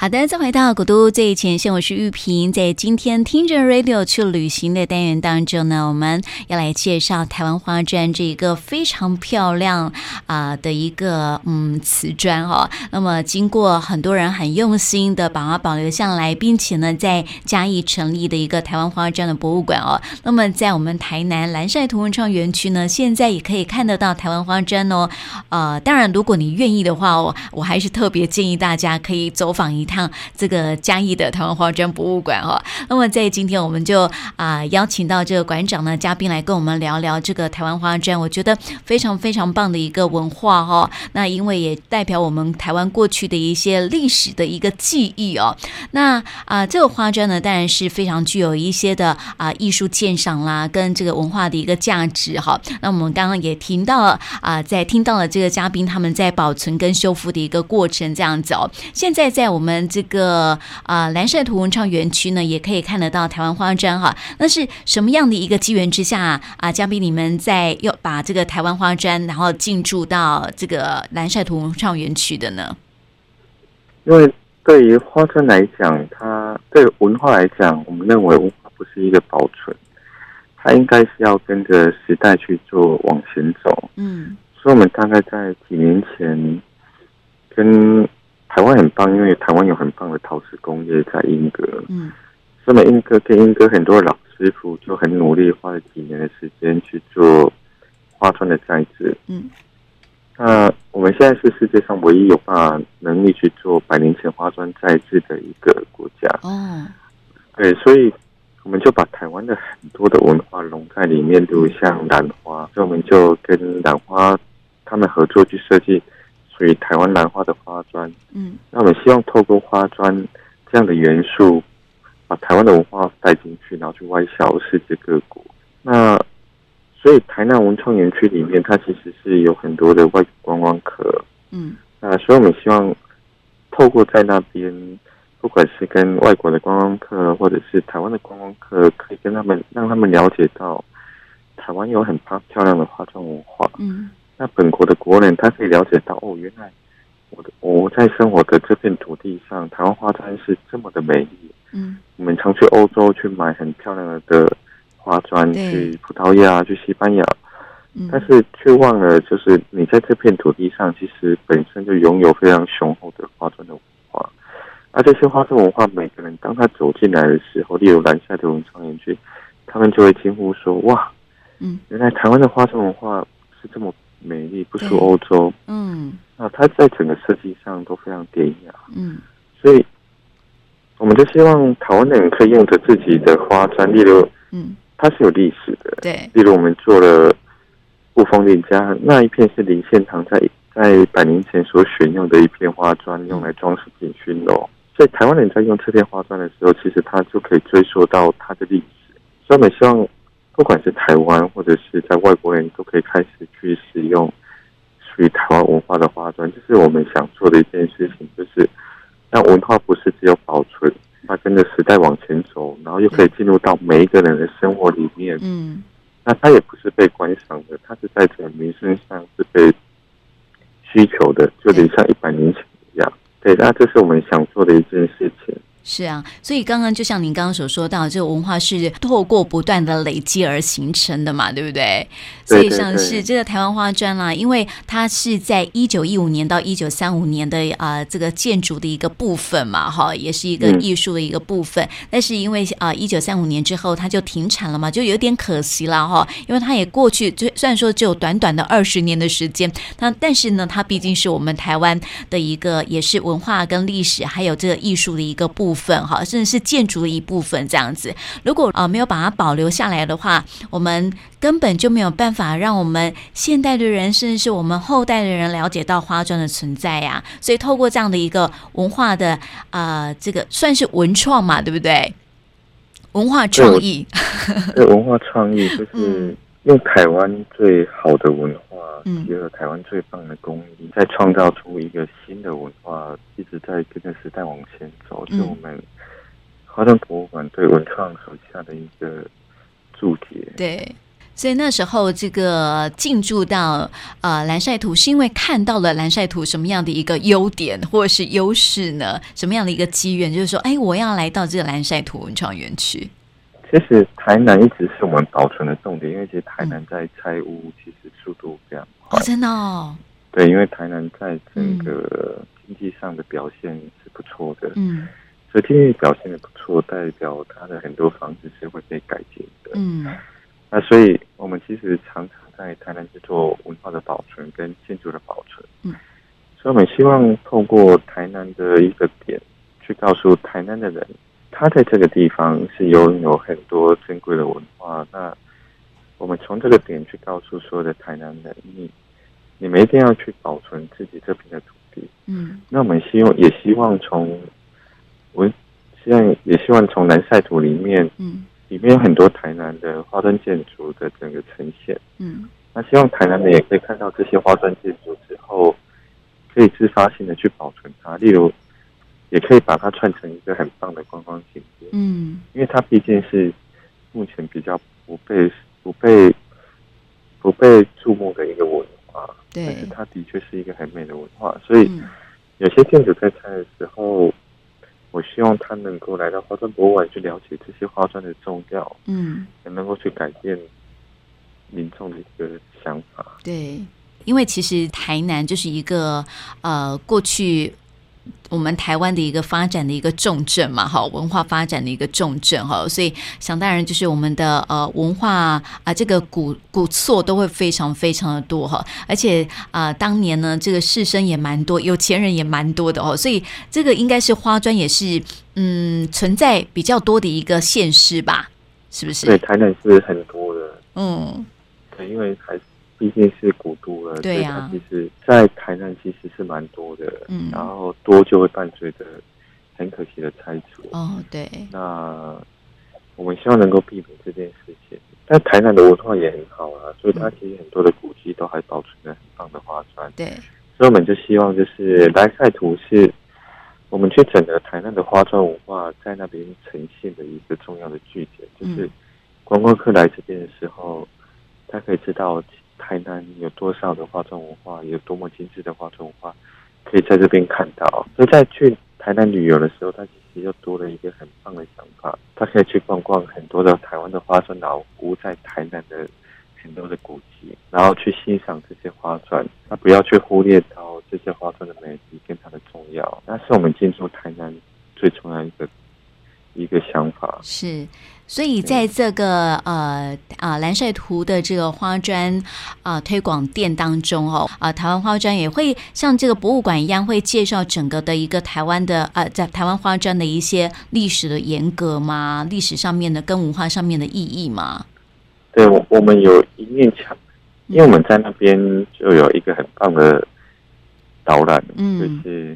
好的，再回到古都最前线，我是玉萍。在今天听着 Radio 去旅行的单元当中呢，我们要来介绍台湾花砖这一个非常漂亮啊的一个嗯瓷砖哦。那么经过很多人很用心的把它保留下来，并且呢在嘉义成立的一个台湾花砖的博物馆哦。那么在我们台南蓝晒图文创园区呢，现在也可以看得到台湾花砖哦。呃，当然如果你愿意的话哦，我还是特别建议大家可以走访一趟这个嘉义的台湾花砖博物馆哈，那么在今天我们就啊、邀请到这个馆长呢嘉宾来跟我们聊聊这个台湾花砖，我觉得非常非常棒的一个文化哈。那因为也代表我们台湾过去的一些历史的一个记忆哦。那啊、这个花砖呢当然是非常具有一些的啊、艺术鉴赏啦，跟这个文化的一个价值哈。那我们刚刚也听到了啊、在听到了这个嘉宾他们在保存跟修复的一个过程这样子哦。现在在我们这个啊蓝晒图文创园区呢，也可以看得到台湾花砖哈。那是什么样的一个机缘之下啊？嘉宾你们在又把这个台湾花砖，然后进驻到这个蓝晒图文创园区的呢？因为对于花砖来讲，它对文化来讲，我们认为文化不是一个保存，它应该是要跟着时代去做往前走。嗯，所以我们大概在几年前跟。台湾很棒，因为台湾有很棒的陶瓷工业在莺歌。嗯，所以莺歌跟莺歌很多老师傅就很努力，花了几年的时间去做花砖的材质。嗯，那我们现在是世界上唯一有办法能力去做百年前花砖材质的一个国家。哦，对，所以我们就把台湾的很多的文化融在里面，比如像兰花，所以我们就跟兰花他们合作去设计。属于台湾兰花的花砖，嗯，那我们希望透过花砖这样的元素，把台湾的文化带进去，然后去外销世界各国。那所以台南文创园区里面，它其实是有很多的外国观光客，嗯，那所以我们希望透过在那边，不管是跟外国的观光客，或者是台湾的观光客，可以跟他们让他们了解到台湾有很漂漂亮的花砖文化，嗯。那本国的国人，他可以了解到哦，原来我的我在生活的这片土地上，台湾花砖是这么的美丽。嗯，我们常去欧洲去买很漂亮的花砖，去葡萄牙、去西班牙，嗯，但是却忘了，就是你在这片土地上，其实本身就拥有非常雄厚的花砖的文化。而这些花砖文化，每个人当他走进来的时候，例如南下的文创园区，他们就会惊呼说：“哇，嗯，原来台湾的花砖文化是这么。”美丽不输欧洲，嗯，那它在整个设计上都非常典雅，嗯，所以我们就希望台湾人可以用着自己的花砖，例如，嗯，它是有历史的，对，例如我们做了雾峰林家那一片是林献堂在在百年前所选用的一片花砖，用来装饰警熏楼，所以台湾人在用这片花砖的时候，其实它就可以追溯到它的历史，所以我们希望。不管是台湾或者是在外国人都可以开始去使用属于台湾文化的花砖，这是我们想做的一件事情，就是让文化不是只有保存，它跟着时代往前走，然后又可以进入到每一个人的生活里面。嗯，那它也不是被观赏的，它是在整个民生上是被需求的，就得像一百年前一样。对，那这是我们想做的一件事情。是啊，所以刚刚就像您刚刚所说到，这个文化是透过不断的累积而形成的嘛，对不对？所以像是这个台湾花砖啦，因为它是在一九一五年到一九三五年的啊、呃、这个建筑的一个部分嘛，哈，也是一个艺术的一个部分。嗯、但是因为啊一九三五年之后它就停产了嘛，就有点可惜了哈。因为它也过去，就虽然说只有短短的二十年的时间，它但是呢，它毕竟是我们台湾的一个也是文化跟历史还有这个艺术的一个部分。份哈，甚至是建筑的一部分这样子。如果啊、呃、没有把它保留下来的话，我们根本就没有办法让我们现代的人，甚至是我们后代的人了解到花砖的存在呀、啊。所以透过这样的一个文化的啊、呃，这个算是文创嘛，对不对？文化创意，对，文化创意就是用台湾最好的文化。嗯，结合台湾最棒的工艺，再创造出一个新的文化，一直在跟着时代往前走，是我们华东博物馆对文创手下的一个注解。对。所以那时候这个进驻到呃蓝晒图，是因为看到了蓝晒图什么样的一个优点或者是优势呢？什么样的一个机缘？就是说，哎，我要来到这个蓝晒图文创园区。其实台南一直是我们保存的重点，因为其实台南在拆屋其实速度非常快。哦，真的哦。对，因为台南在整个经济上的表现是不错的，嗯，所以经济表现的不错，代表它的很多房子是会被改建的，嗯，那所以我们其实常常在台南去做文化的保存跟建筑的保存，嗯，所以我们希望透过台南的一个点，去告诉台南的人。他在这个地方是拥有很多珍贵的文化。那我们从这个点去告诉所有的台南人，你你们一定要去保存自己这片的土地。嗯。那我们希望也希望从我希望也希望从南晒图里面，嗯，里面有很多台南的花砖建筑的整个呈现。嗯。那希望台南人也可以看到这些花砖建筑之后，可以自发性的去保存它。例如。也可以把它串成一个很棒的观光景点，嗯，因为它毕竟是目前比较不被不被不被注目的一个文化，对，但是它的确是一个很美的文化，所以有些店主在拆的时候，我希望他能够来到花砖博物馆去了解这些花砖的重要，嗯，也能够去改变民众的一个想法，对，因为其实台南就是一个呃过去。我们台湾的一个发展的一个重镇嘛，哈，文化发展的一个重镇，哈，所以想当然就是我们的呃文化啊，这个古古厝都会非常非常的多哈，而且啊、呃，当年呢，这个士绅也蛮多，有钱人也蛮多的哦，所以这个应该是花砖也是嗯存在比较多的一个县市吧，是不是？对，台南是很多的，嗯，对，因为还是。毕竟是古都了，对呀、其实，在台南其实是蛮多的，嗯，然后多就会伴随着很可惜的拆除。哦，对。那我们希望能够避免这件事情。但台南的文化也很好啊，所以它其实很多的古迹都还保存着很棒的花砖。对。所以我们就希望，就是来赛图是我们去整个台南的花砖文化在那边呈现的一个重要的据点，就是观光客来这边的时候，他可以知道。台南有多少的花砖文化，有多么精致的花砖文化，可以在这边看到。所以在去台南旅游的时候，他其实又多了一个很棒的想法，他可以去逛逛很多的台湾的花砖老屋，在台南的很多的古迹，然后去欣赏这些花砖。他不要去忽略到这些花砖的美丽跟它的重要，那是我们进驻台南最重要一个一个想法。是。所以，在这个呃啊蓝晒图的这个花砖啊、呃、推广店当中哦啊、呃，台湾花砖也会像这个博物馆一样，会介绍整个的一个台湾的呃在台湾花砖的一些历史的严格吗？历史上面的跟文化上面的意义吗？对，我我们有一面墙，因为我们在那边就有一个很棒的导览，嗯，就是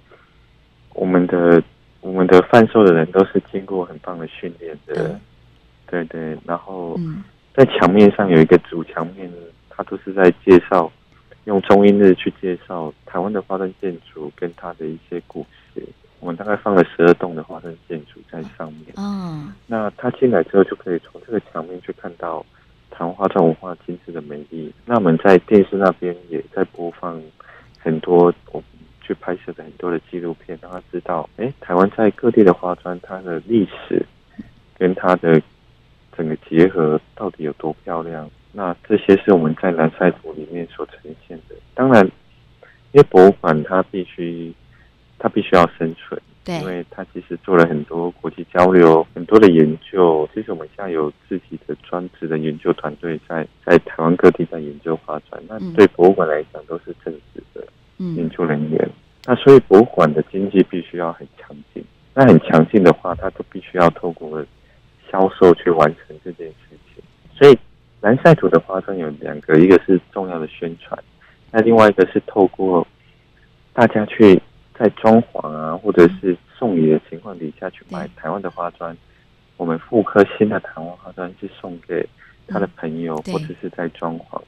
我们的我们的贩售的人都是经过很棒的训练的。嗯对对，然后在墙面上有一个主墙面，它都是在介绍，用中英日去介绍台湾的花砖建筑跟它的一些故事。我们大概放了十二栋的花砖建筑在上面。嗯，那他进来之后就可以从这个墙面去看到台湾花砖文化精致的美丽。那我们在电视那边也在播放很多我们去拍摄的很多的纪录片，让他知道，哎，台湾在各地的花砖它的历史跟它的。整个结合到底有多漂亮？那这些是我们在蓝晒图里面所呈现的。当然，因为博物馆它必须，它必须要生存，对，因为它其实做了很多国际交流，很多的研究。其实我们现在有自己的专职的研究团队在在台湾各地在研究花砖。那对博物馆来讲都是正式的研究人员。那所以博物馆的经济必须要很强劲。那很强劲的话，它都必须要透过。销售去完成这件事情，所以蓝晒图的花砖有两个，一个是重要的宣传，那另外一个是透过大家去在装潢啊，或者是送礼的情况底下去买台湾的花砖，我们复刻新的台湾花砖去送给他的朋友，或者是在装潢，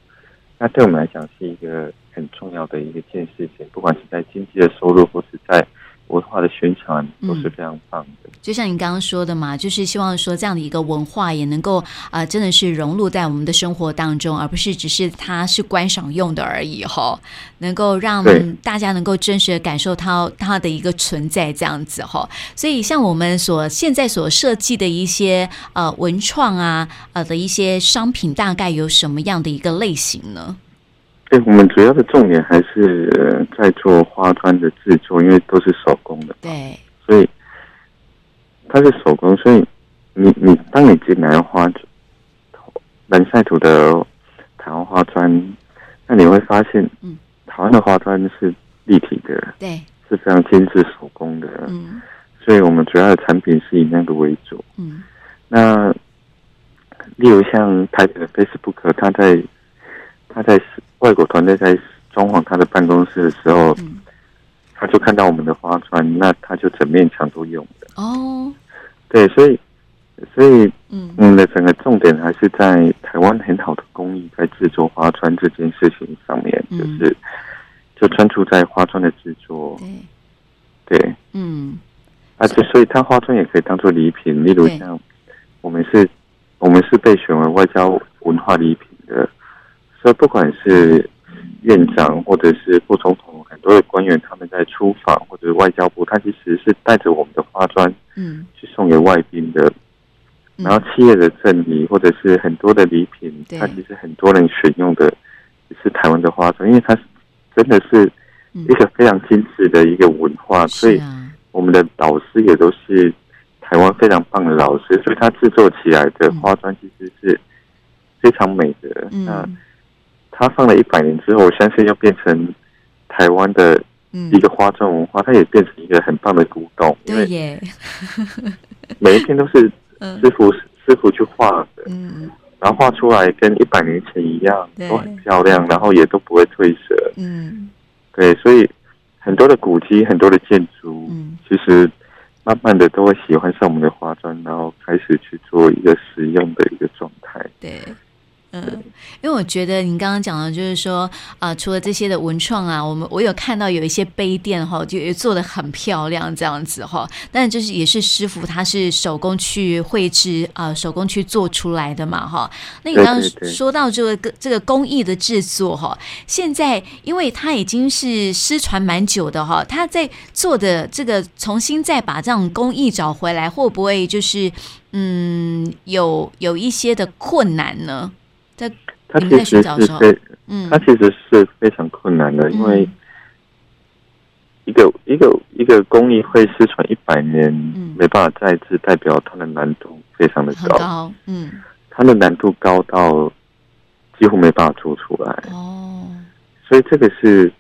那对我们来讲是一个很重要的一个件事情，不管是在经济的收入，或是在文化的宣传都是非常棒的。就像你刚刚说的嘛，就是希望说这样的一个文化也能够啊、呃，真的是融入在我们的生活当中，而不是只是它是观赏用的而已哈。能够让大家能够真实的感受它它的一个存在这样子哈。所以像我们所现在所设计的一些呃文创啊呃的一些商品，大概有什么样的一个类型呢？对，我们主要的重点还是在做花砖的制作，因为都是手工的。对，所以。它是手工，所以你你当你进来花南晒图的台湾花砖，那你会发现，嗯，台湾的花砖是立体的，对，是非常精致手工的，嗯，所以我们主要的产品是以那个为主，嗯，那例如像台北的 Facebook，他在他在外国团队在装潢他的办公室的时候，嗯，他就看到我们的花砖，那他就整面墙都用的。哦。对，所以，所以，嗯，我们的整个重点还是在台湾很好的工艺，在制作花砖这件事情上面，嗯、就是就专注在花砖的制作。对，对，嗯，而且所以它花砖也可以当做礼品，例如像我们是，我们是被选为外交文化礼品的，所以不管是院长或者是副总统。很多的官员他们在出访或者外交部，他其实是带着我们的花砖，嗯，去送给外宾的。然后企业的赠礼或者是很多的礼品，它其实很多人选用的也是台湾的花砖，因为它是真的是一个非常精致的一个文化，所以我们的老师也都是台湾非常棒的老师，所以他制作起来的花砖其实是非常美的。那他放了一百年之后，我相信要变成。台湾的一个花砖文化，它也变成一个很棒的古董。对耶，每一天都是师傅师傅去画的，嗯，然后画出来跟一百年前一样，都很漂亮，然后也都不会褪色。嗯，对，所以很多的古迹、很多的建筑，嗯，其实慢慢的都会喜欢上我们的花砖，然后开始去做一个实用的一个状态。对。嗯，因为我觉得您刚刚讲的，就是说啊、呃，除了这些的文创啊，我们我有看到有一些杯垫哈，就也做的很漂亮这样子哈。但就是也是师傅他是手工去绘制啊、呃，手工去做出来的嘛哈。那你刚刚说到这个这个工艺的制作哈，现在因为它已经是失传蛮久的哈，他在做的这个重新再把这种工艺找回来，会不会就是嗯有有一些的困难呢？在他其实是非，嗯，他其实是非常困难的，嗯、因为一个一个一个工艺会失传一百年，嗯，没办法再次，代表它的难度非常的高，高，嗯，它的难度高到几乎没办法做出来，哦，所以这个是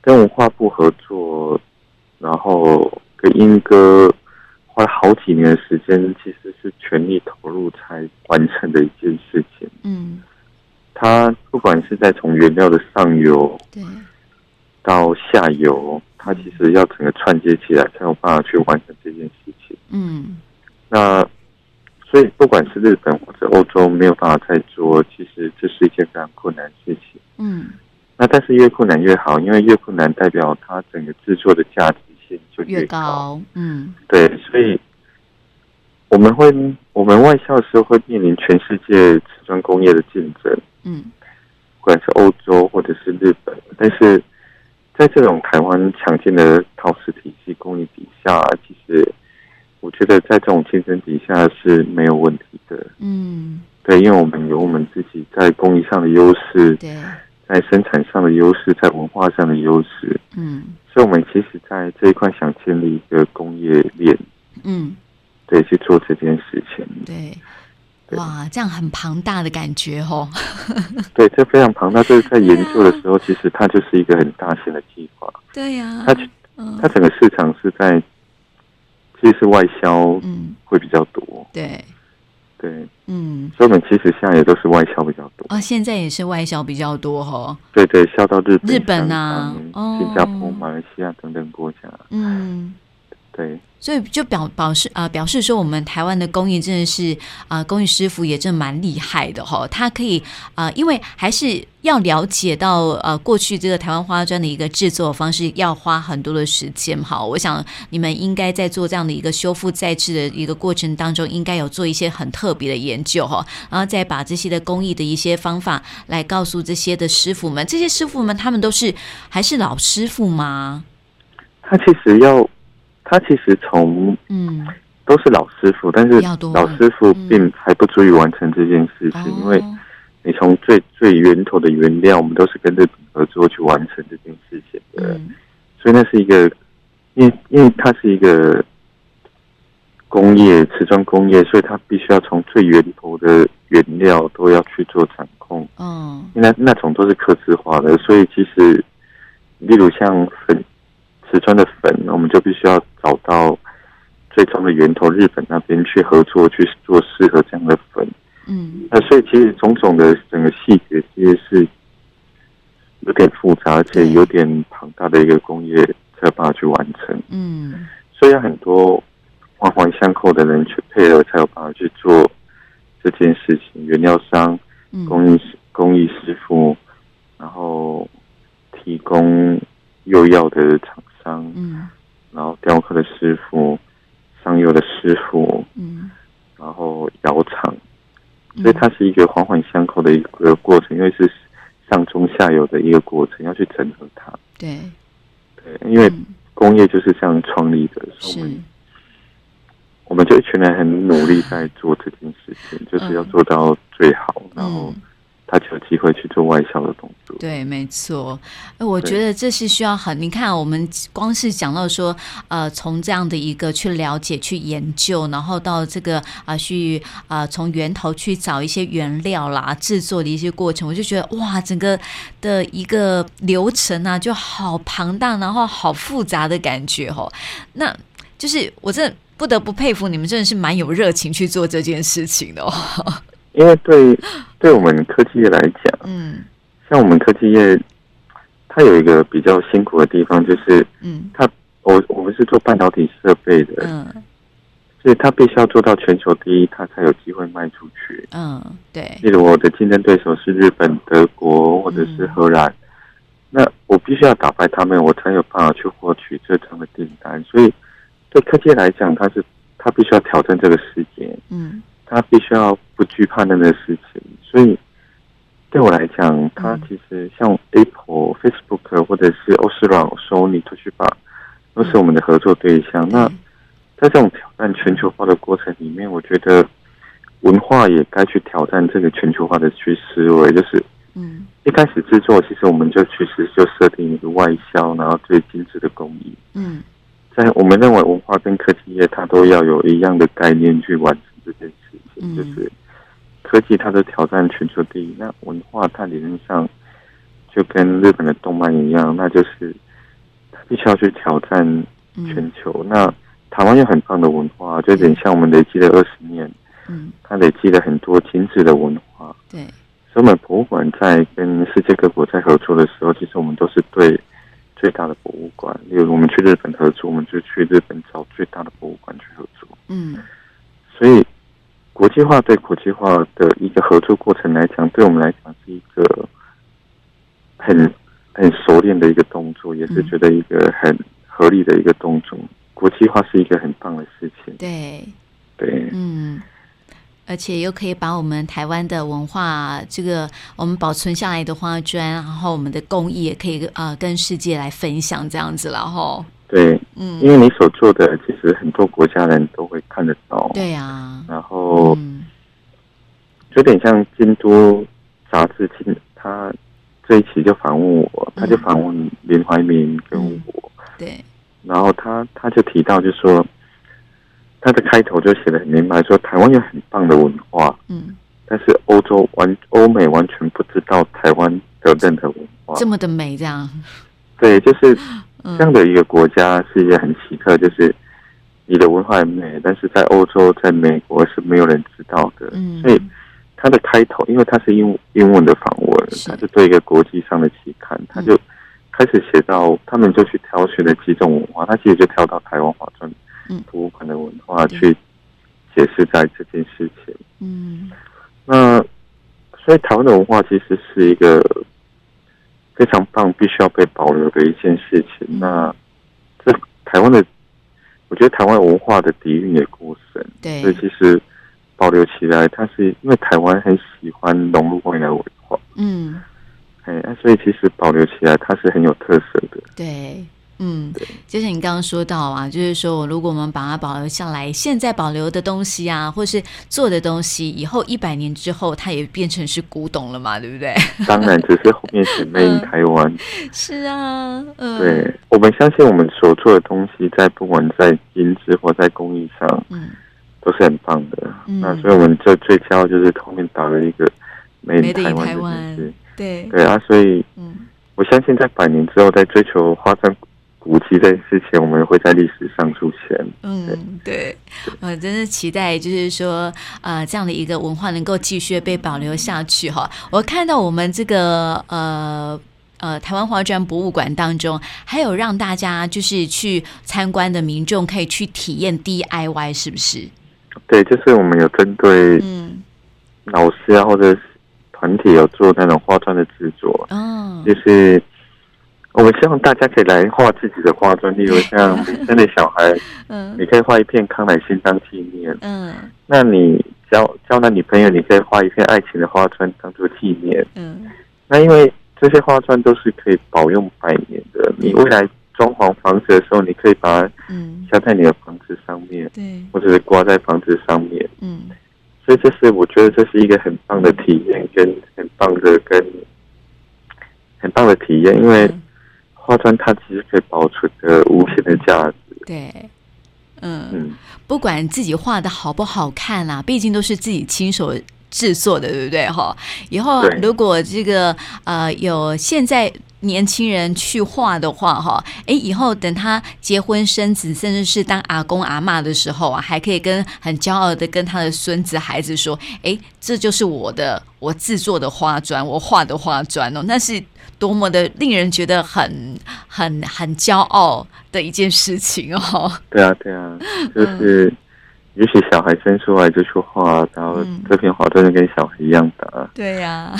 跟文化部合作，然后跟英哥花了好几年的时间，其实是全力投入才完成的一件事情，嗯。它不管是在从原料的上游，对，到下游，它其实要整个串接起来，才有办法去完成这件事情。嗯，那所以不管是日本或者欧洲，没有办法再做，其实这是一件非常困难的事情。嗯，那但是越困难越好，因为越困难代表它整个制作的价值性就越高。嗯，对，所以我们会，我们外销的时候会面临全世界瓷砖工业的竞争。嗯，不管是欧洲或者是日本，但是在这种台湾强劲的陶瓷体系工艺底下，其实我觉得在这种竞争底下是没有问题的。嗯，对，因为我们有我们自己在工艺上的优势，对，在生产上的优势，在文化上的优势。嗯，所以我们其实在这一块想建立一个工业链。嗯，对，去做这件事情。对。哇，这样很庞大的感觉哦。对，这非常庞大。就是在研究的时候，啊、其实它就是一个很大型的计划。对呀、啊，它它整个市场是在，其实是外销，嗯，会比较多。嗯、对，对，嗯，所以我们其实现在也都是外销比较多。啊、哦，现在也是外销比较多哈。对对，销到日本、日本啊，新加坡、马来西亚等等国家。嗯。对。所以就表表示啊、呃，表示说我们台湾的工艺真的是啊、呃，工艺师傅也真的蛮厉害的哈。他可以啊、呃，因为还是要了解到呃，过去这个台湾花砖的一个制作方式，要花很多的时间哈。我想你们应该在做这样的一个修复再制的一个过程当中，应该有做一些很特别的研究哈，然后再把这些的工艺的一些方法来告诉这些的师傅们。这些师傅们他们都是还是老师傅吗？他其实要。他其实从嗯。都是老师傅，嗯、但是老师傅并还不足以完成这件事情，嗯、因为你从最最源头的原料，我们都是跟日本合作去完成这件事情的，嗯、所以那是一个，因为因为它是一个工业瓷砖工业，所以它必须要从最源头的原料都要去做掌控，嗯，那那种都是刻字化的，所以其实例如像粉。瓷砖的粉，我们就必须要找到最终的源头，日本那边去合作去做适合这样的粉。嗯，那所以其实种种的整个细节其实是有点复杂，而且有点庞大的一个工业才有办法去完成。嗯，所以有很多环环相扣的人去配合，才有办法去做这件事情。原料商、工艺师、工艺师傅，然后提供又要的厂。嗯，然后雕刻的师傅，上釉的师傅，嗯，然后窑厂，所以它是一个环环相扣的一个过程，因为是上中下游的一个过程，要去整合它。对，对，因为工业就是这样创立的，所以我们我们就一群人很努力在做这件事情，就是要做到最好，然后。他就有机会去做外销的动作。对，没错。我觉得这是需要很，你看，我们光是讲到说，呃，从这样的一个去了解、去研究，然后到这个啊、呃，去啊、呃，从源头去找一些原料啦，制作的一些过程，我就觉得哇，整个的一个流程啊，就好庞大，然后好复杂的感觉哦。那就是我真的不得不佩服你们，真的是蛮有热情去做这件事情的哦。因为对对我们科技业来讲，嗯，像我们科技业，它有一个比较辛苦的地方，就是，嗯，它我我们是做半导体设备的，嗯，所以它必须要做到全球第一，它才有机会卖出去，嗯，对。例如我的竞争对手是日本、德国或者是荷兰，那我必须要打败他们，我才有办法去获取这张的订单。所以对科技来讲，它是它必须要挑战这个世界，嗯。它必须要不惧怕那个事情，所以对我来讲，它其实像 Apple、Facebook 或者是 Osram、Sony、Toshiba 都是我们的合作对象。那在这种挑战全球化的过程里面，我觉得文化也该去挑战这个全球化的去思维，就是嗯，一开始制作，其实我们就其实就设定一个外销，然后最精致的工艺。嗯，在我们认为文化跟科技业，它都要有一样的概念去完成这件事情。就是科技，它的挑战全球第一。那文化，它理论上就跟日本的动漫一样，那就是它必须要去挑战全球。嗯、那台湾有很棒的文化，就有点像我们累积了二十年，嗯，它累积了很多精致的文化。对，所以我们博物馆在跟世界各国在合作的时候，其实我们都是对最大的博物馆。例如，我们去日本合作，我们就去日本找最大的博物馆去合作。嗯，所以。国际化对国际化的一个合作过程来讲，对我们来讲是一个很很熟练的一个动作，也是觉得一个很合理的一个动作。国际化是一个很棒的事情。对对，嗯，而且又可以把我们台湾的文化，这个我们保存下来的花砖，然后我们的工艺也可以呃跟世界来分享这样子，然后。对，嗯，因为你所做的，其实很多国家人都会看得到。对啊，然后，嗯，有点像《京都》杂志，今他这一期就访问我，他就访问林怀民跟我。对，然后他他就提到，就说他的开头就写的很明白，说台湾有很棒的文化，嗯，但是欧洲完欧美完全不知道台湾的任何文化，这么的美，这样。对，就是。这样的一个国家是一个很奇特，就是你的文化很美，但是在欧洲、在美国是没有人知道的。嗯，所以它的开头，因为它是英英文的访问，它是对一个国际上的期刊，他就开始写到，他们就去挑选了几种文化，他其实就挑到台湾花砖博物馆的文化去解释在这件事情。嗯，那所以台湾的文化其实是一个非常棒，必须要被保留的一件事情。嗯、那这台湾的，我觉得台湾文化的底蕴也够深，对，所以其实保留起来，它是因为台湾很喜欢融入外来文化，嗯，哎，所以其实保留起来，它是很有特色的，对。嗯，就是你刚刚说到啊，就是说，如果我们把它保留下来，现在保留的东西啊，或是做的东西，以后一百年之后，它也变成是古董了嘛，对不对？当然，只是后面是 Made in 台湾。是啊，嗯，对，我们相信我们所做的东西，在不管在音质或在工艺上，嗯，都是很棒的。嗯，那所以我们这最骄傲就是后面打了一个 Made in 台湾，对对啊，所以，嗯，我相信在百年之后，在追求花砖。古迹在之前，我们会在历史上出现。嗯，对，我真是期待，就是说，呃，这样的一个文化能够继续被保留下去哈。我看到我们这个呃呃台湾花砖博物馆当中，还有让大家就是去参观的民众可以去体验 DIY，是不是？对，就是我们有针对嗯老师啊或者团体有做那种花砖的制作，嗯，就是。我们希望大家可以来画自己的花砖，例如像你生的小孩，嗯，你可以画一片康乃馨当纪念，嗯，那你交交男女朋友，你可以画一片爱情的花砖当做纪念，嗯，那因为这些花砖都是可以保用百年的，你未来装潢房子的时候，你可以把它嗯。镶在你的房子上面，对，或者是挂在房子上面，嗯，所以这是我觉得这是一个很棒的体验，跟很棒的跟很棒的体验，因为。花砖它其实可以保存着无限的价值。对，嗯嗯，不管自己画的好不好看啦，毕竟都是自己亲手制作的，对不对？哈，以后如果这个呃有现在年轻人去画的话，哈，哎，以后等他结婚生子，甚至是当阿公阿妈的时候啊，还可以跟很骄傲的跟他的孙子孩子说：“哎，这就是我的我制作的花砖，我画的花砖哦。”那是。多么的令人觉得很很很骄傲的一件事情哦！对啊，对啊，就是。嗯也许小孩生出来就去画，然后这片画真的跟小孩一样大。对呀，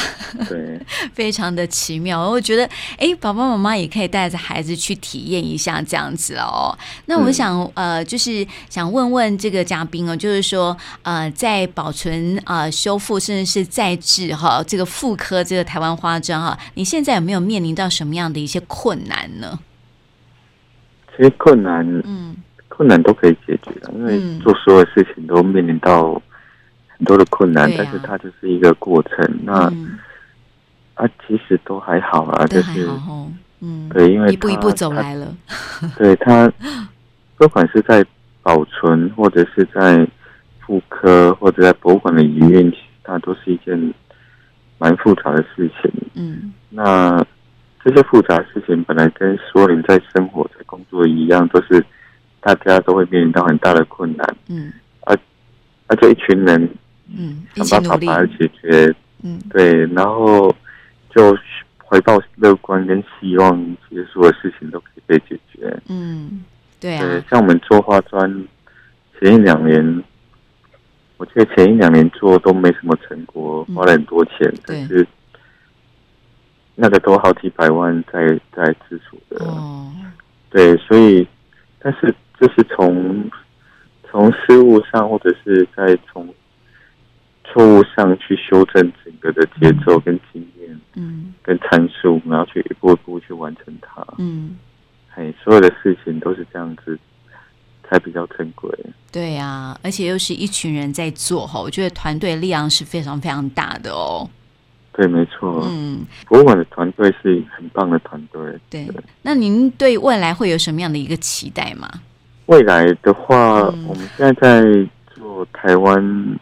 对，非常的奇妙。我觉得，哎，爸爸妈妈也可以带着孩子去体验一下这样子哦。那我想，呃，就是想问问这个嘉宾哦，就是说，呃，在保存、呃修复，甚至是再制哈，这个复刻这个台湾花砖哈，你现在有没有面临到什么样的一些困难呢？其实困难，嗯。困难都可以解决的，因为做所有事情都面临到很多的困难，嗯、但是它就是一个过程。啊那、嗯、啊，其实都还好啊，就是嗯，对，因为一步一步走来了。对他，不管是在保存，或者是在复刻，或者在博物馆的营运，它都是一件蛮复杂的事情。嗯，那这些复杂的事情本来跟所有人在生活、在工作一样，都是。大家都会面临到很大的困难，嗯，而而且一群人，嗯，想办法把它解决，嗯，对，然后就怀抱乐观跟希望，其实所有事情都可以被解决，嗯，对啊，对，像我们做化妆，前一两年，我记得前一两年做都没什么成果，花了很多钱，嗯、但是那个都好几百万在在支出的，哦，对，所以，但是。就是从从失误上，或者是在从错误上去修正整个的节奏跟经验，嗯，跟参数，然后去一步一步去完成它，嗯，嘿，所有的事情都是这样子，才比较珍贵。对呀、啊，而且又是一群人在做哈，我觉得团队力量是非常非常大的哦。对，没错。嗯，博物馆的团队是很棒的团队。对，对，那您对未来会有什么样的一个期待吗？未来的话，嗯、我们现在在做台湾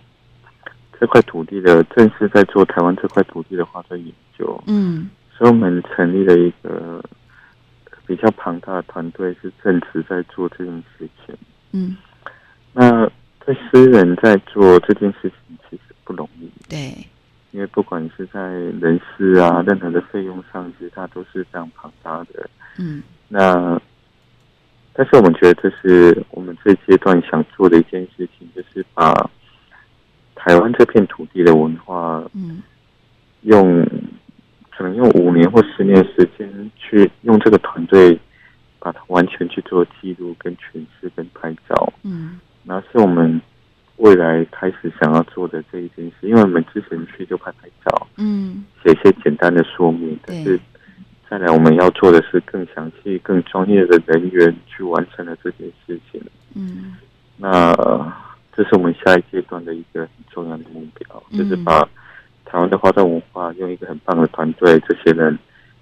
这块土地的，正式在做台湾这块土地的花砖研究。嗯，所以我们成立了一个比较庞大的团队，是正式在做这件事情。嗯，那在私人在做这件事情其实不容易。对，因为不管是在人事啊，任何的费用上，其实它都是非常庞大的。嗯，那。但是我们觉得这是我们这阶段想做的一件事情，就是把台湾这片土地的文化，嗯，用可能用五年或十年时间去用这个团队，把它完全去做记录、跟诠释、跟拍照，嗯，那是我们未来开始想要做的这一件事。因为我们之前去就拍拍照，嗯，写一些简单的说明，但是。再来，我们要做的是更详细、更专业的人员去完成了这件事情。嗯，那这是我们下一阶段的一个很重要的目标，嗯、就是把台湾的花灯文化用一个很棒的团队，这些人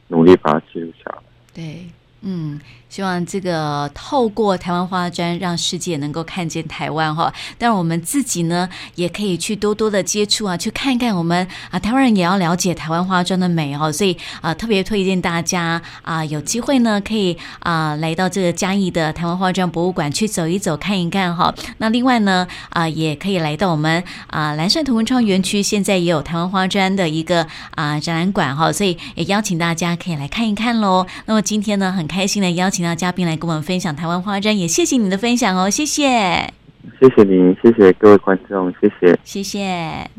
努力把它记录下来。对。嗯，希望这个透过台湾花砖，让世界能够看见台湾哈。但，我们自己呢，也可以去多多的接触啊，去看一看我们啊，台湾人也要了解台湾花砖的美哦。所以啊，特别推荐大家啊，有机会呢，可以啊，来到这个嘉义的台湾花砖博物馆去走一走，看一看哈。那另外呢，啊，也可以来到我们啊蓝山图文创园区，现在也有台湾花砖的一个啊展览馆哈。所以也邀请大家可以来看一看喽。那么今天呢，很开心的邀请到嘉宾来跟我们分享台湾花砖，也谢谢你的分享哦，谢谢，谢谢您，谢谢各位观众，谢谢，谢谢。